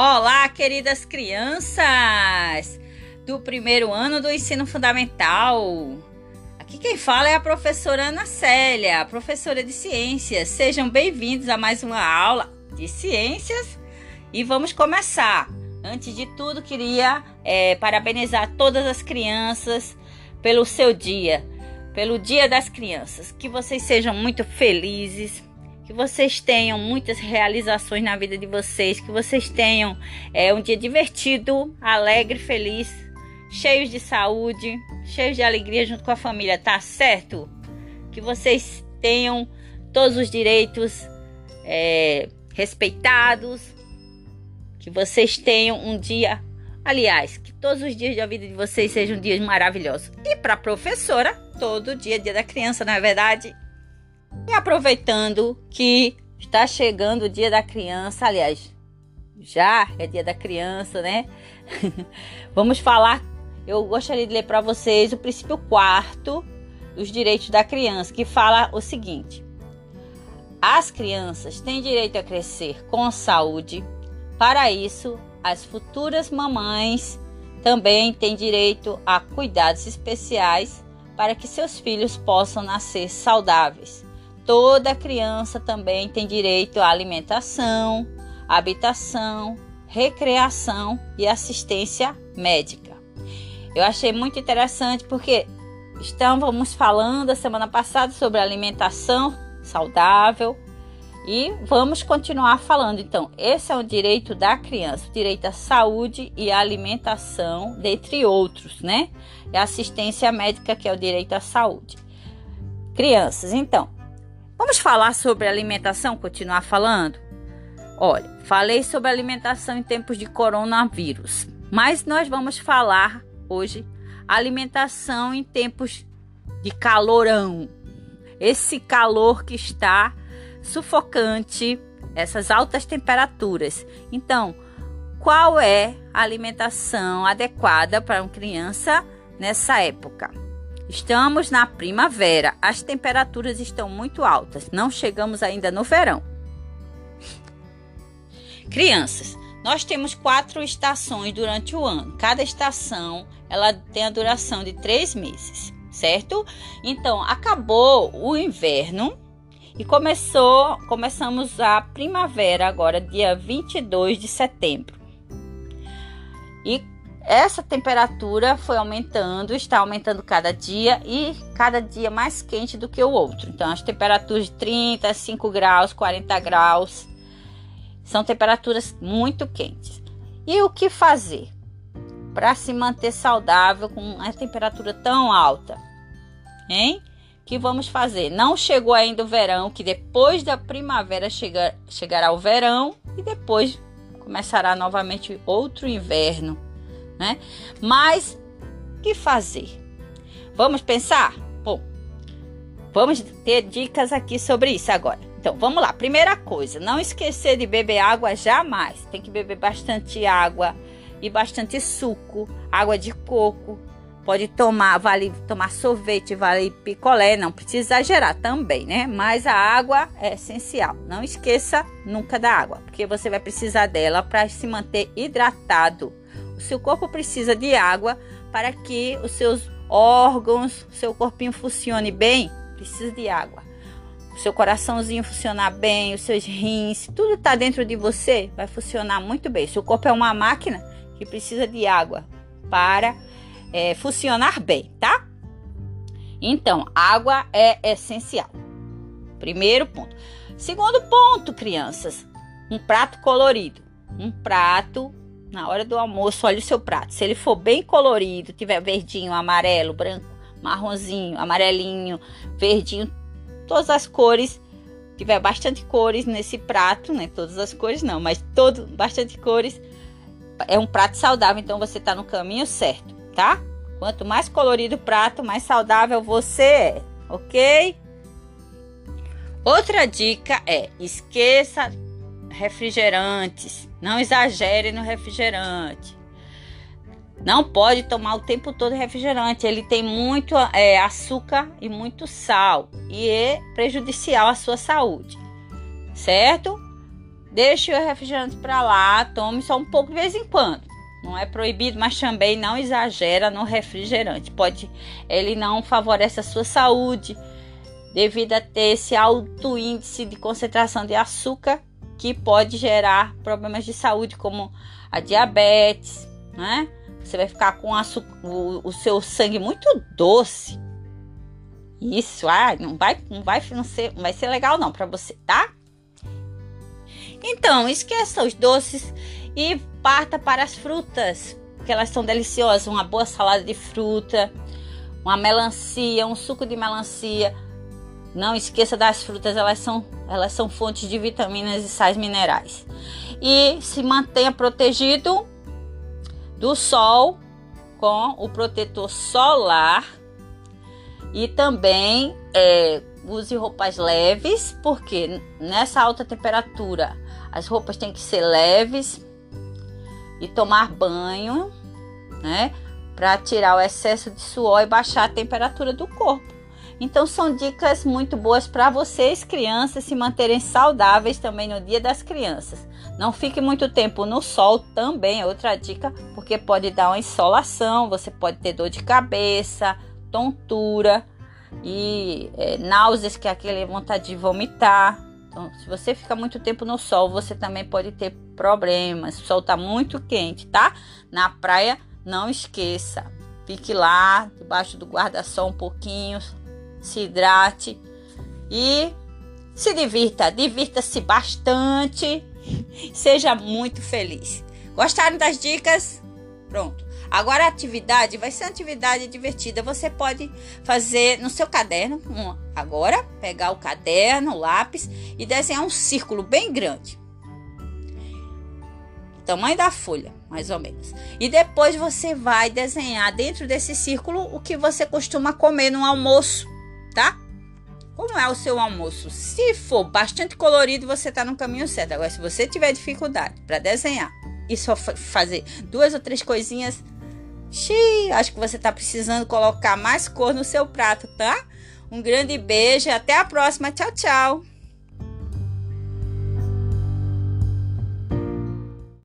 Olá, queridas crianças do primeiro ano do ensino fundamental. Aqui quem fala é a professora Ana Célia, professora de ciências. Sejam bem-vindos a mais uma aula de ciências e vamos começar. Antes de tudo, queria é, parabenizar todas as crianças pelo seu dia, pelo Dia das Crianças. Que vocês sejam muito felizes, que vocês tenham muitas realizações na vida de vocês, que vocês tenham é, um dia divertido, alegre, feliz, cheios de saúde, cheios de alegria junto com a família, tá certo? Que vocês tenham todos os direitos é, respeitados, que vocês tenham um dia, aliás, que todos os dias da vida de vocês sejam dias maravilhosos. E para professora, todo dia, é dia da criança, não é verdade? E aproveitando que está chegando o dia da criança, aliás, já é dia da criança, né? Vamos falar. Eu gostaria de ler para vocês o princípio quarto dos direitos da criança, que fala o seguinte: as crianças têm direito a crescer com saúde. Para isso, as futuras mamães também têm direito a cuidados especiais para que seus filhos possam nascer saudáveis Toda criança também tem direito à alimentação, habitação, recreação e assistência médica. Eu achei muito interessante porque estávamos falando a semana passada sobre alimentação saudável e vamos continuar falando. Então, esse é o direito da criança, direito à saúde e à alimentação, dentre outros, né? E assistência médica, que é o direito à saúde. Crianças, então, Vamos falar sobre alimentação, continuar falando? Olha, falei sobre alimentação em tempos de coronavírus, mas nós vamos falar hoje alimentação em tempos de calorão. Esse calor que está sufocante, essas altas temperaturas. Então, qual é a alimentação adequada para uma criança nessa época? Estamos na primavera, as temperaturas estão muito altas, não chegamos ainda no verão. Crianças, nós temos quatro estações durante o ano. Cada estação ela tem a duração de três meses, certo? Então acabou o inverno e começou, começamos a primavera agora, dia 22 de setembro. E essa temperatura foi aumentando, está aumentando cada dia e cada dia mais quente do que o outro. Então, as temperaturas de 35 graus, 40 graus são temperaturas muito quentes. E o que fazer para se manter saudável com uma temperatura tão alta? Hein? que vamos fazer? Não chegou ainda o verão, que depois da primavera chega, chegará o verão e depois começará novamente outro inverno né? Mas que fazer? Vamos pensar? Bom, vamos ter dicas aqui sobre isso agora. Então, vamos lá. Primeira coisa, não esquecer de beber água jamais. Tem que beber bastante água e bastante suco, água de coco. Pode tomar, vale tomar sorvete, vale picolé, não precisa exagerar também, né? Mas a água é essencial. Não esqueça nunca da água, porque você vai precisar dela para se manter hidratado seu corpo precisa de água para que os seus órgãos, seu corpinho funcione bem, precisa de água. O seu coraçãozinho funcionar bem, os seus rins, tudo está dentro de você, vai funcionar muito bem. Seu corpo é uma máquina que precisa de água para é, funcionar bem, tá? Então, água é essencial. Primeiro ponto. Segundo ponto, crianças, um prato colorido. Um prato na hora do almoço, olha o seu prato. Se ele for bem colorido, tiver verdinho, amarelo, branco, marronzinho, amarelinho, verdinho, todas as cores, tiver bastante cores nesse prato, né? Todas as cores não, mas todo bastante cores. É um prato saudável, então você está no caminho certo, tá? Quanto mais colorido o prato, mais saudável você é, ok? Outra dica é: esqueça refrigerantes. Não exagere no refrigerante. Não pode tomar o tempo todo refrigerante. Ele tem muito é, açúcar e muito sal e é prejudicial à sua saúde, certo? deixe o refrigerante para lá, tome só um pouco de vez em quando. Não é proibido, mas também não exagera no refrigerante. Pode, ele não favorece a sua saúde devido a ter esse alto índice de concentração de açúcar que pode gerar problemas de saúde como a diabetes, né? Você vai ficar com o, o seu sangue muito doce. Isso, ah, não vai, não vai, não ser, não vai ser legal não para você, tá? Então, esqueça os doces e parta para as frutas, que elas são deliciosas. Uma boa salada de fruta, uma melancia, um suco de melancia. Não esqueça das frutas, elas são, elas são fontes de vitaminas e sais minerais. E se mantenha protegido do sol com o protetor solar e também é, use roupas leves, porque nessa alta temperatura as roupas têm que ser leves e tomar banho, né, para tirar o excesso de suor e baixar a temperatura do corpo. Então são dicas muito boas para vocês, crianças, se manterem saudáveis também no Dia das Crianças. Não fique muito tempo no sol também, é outra dica, porque pode dar uma insolação, você pode ter dor de cabeça, tontura e é, náuseas, que é aquele vontade de vomitar. Então, se você fica muito tempo no sol, você também pode ter problemas. O sol está muito quente, tá? Na praia, não esqueça. Fique lá, debaixo do guarda-sol um pouquinho, se hidrate e se divirta. Divirta-se bastante. Seja muito feliz. Gostaram das dicas? Pronto. Agora a atividade vai ser uma atividade divertida. Você pode fazer no seu caderno, agora pegar o caderno, o lápis e desenhar um círculo bem grande. Tamanho da folha, mais ou menos. E depois você vai desenhar dentro desse círculo o que você costuma comer no almoço? Como é o seu almoço? Se for bastante colorido, você está no caminho certo. Agora, se você tiver dificuldade para desenhar e só fazer duas ou três coisinhas, xiii, acho que você está precisando colocar mais cor no seu prato, tá? Um grande beijo até a próxima. Tchau, tchau.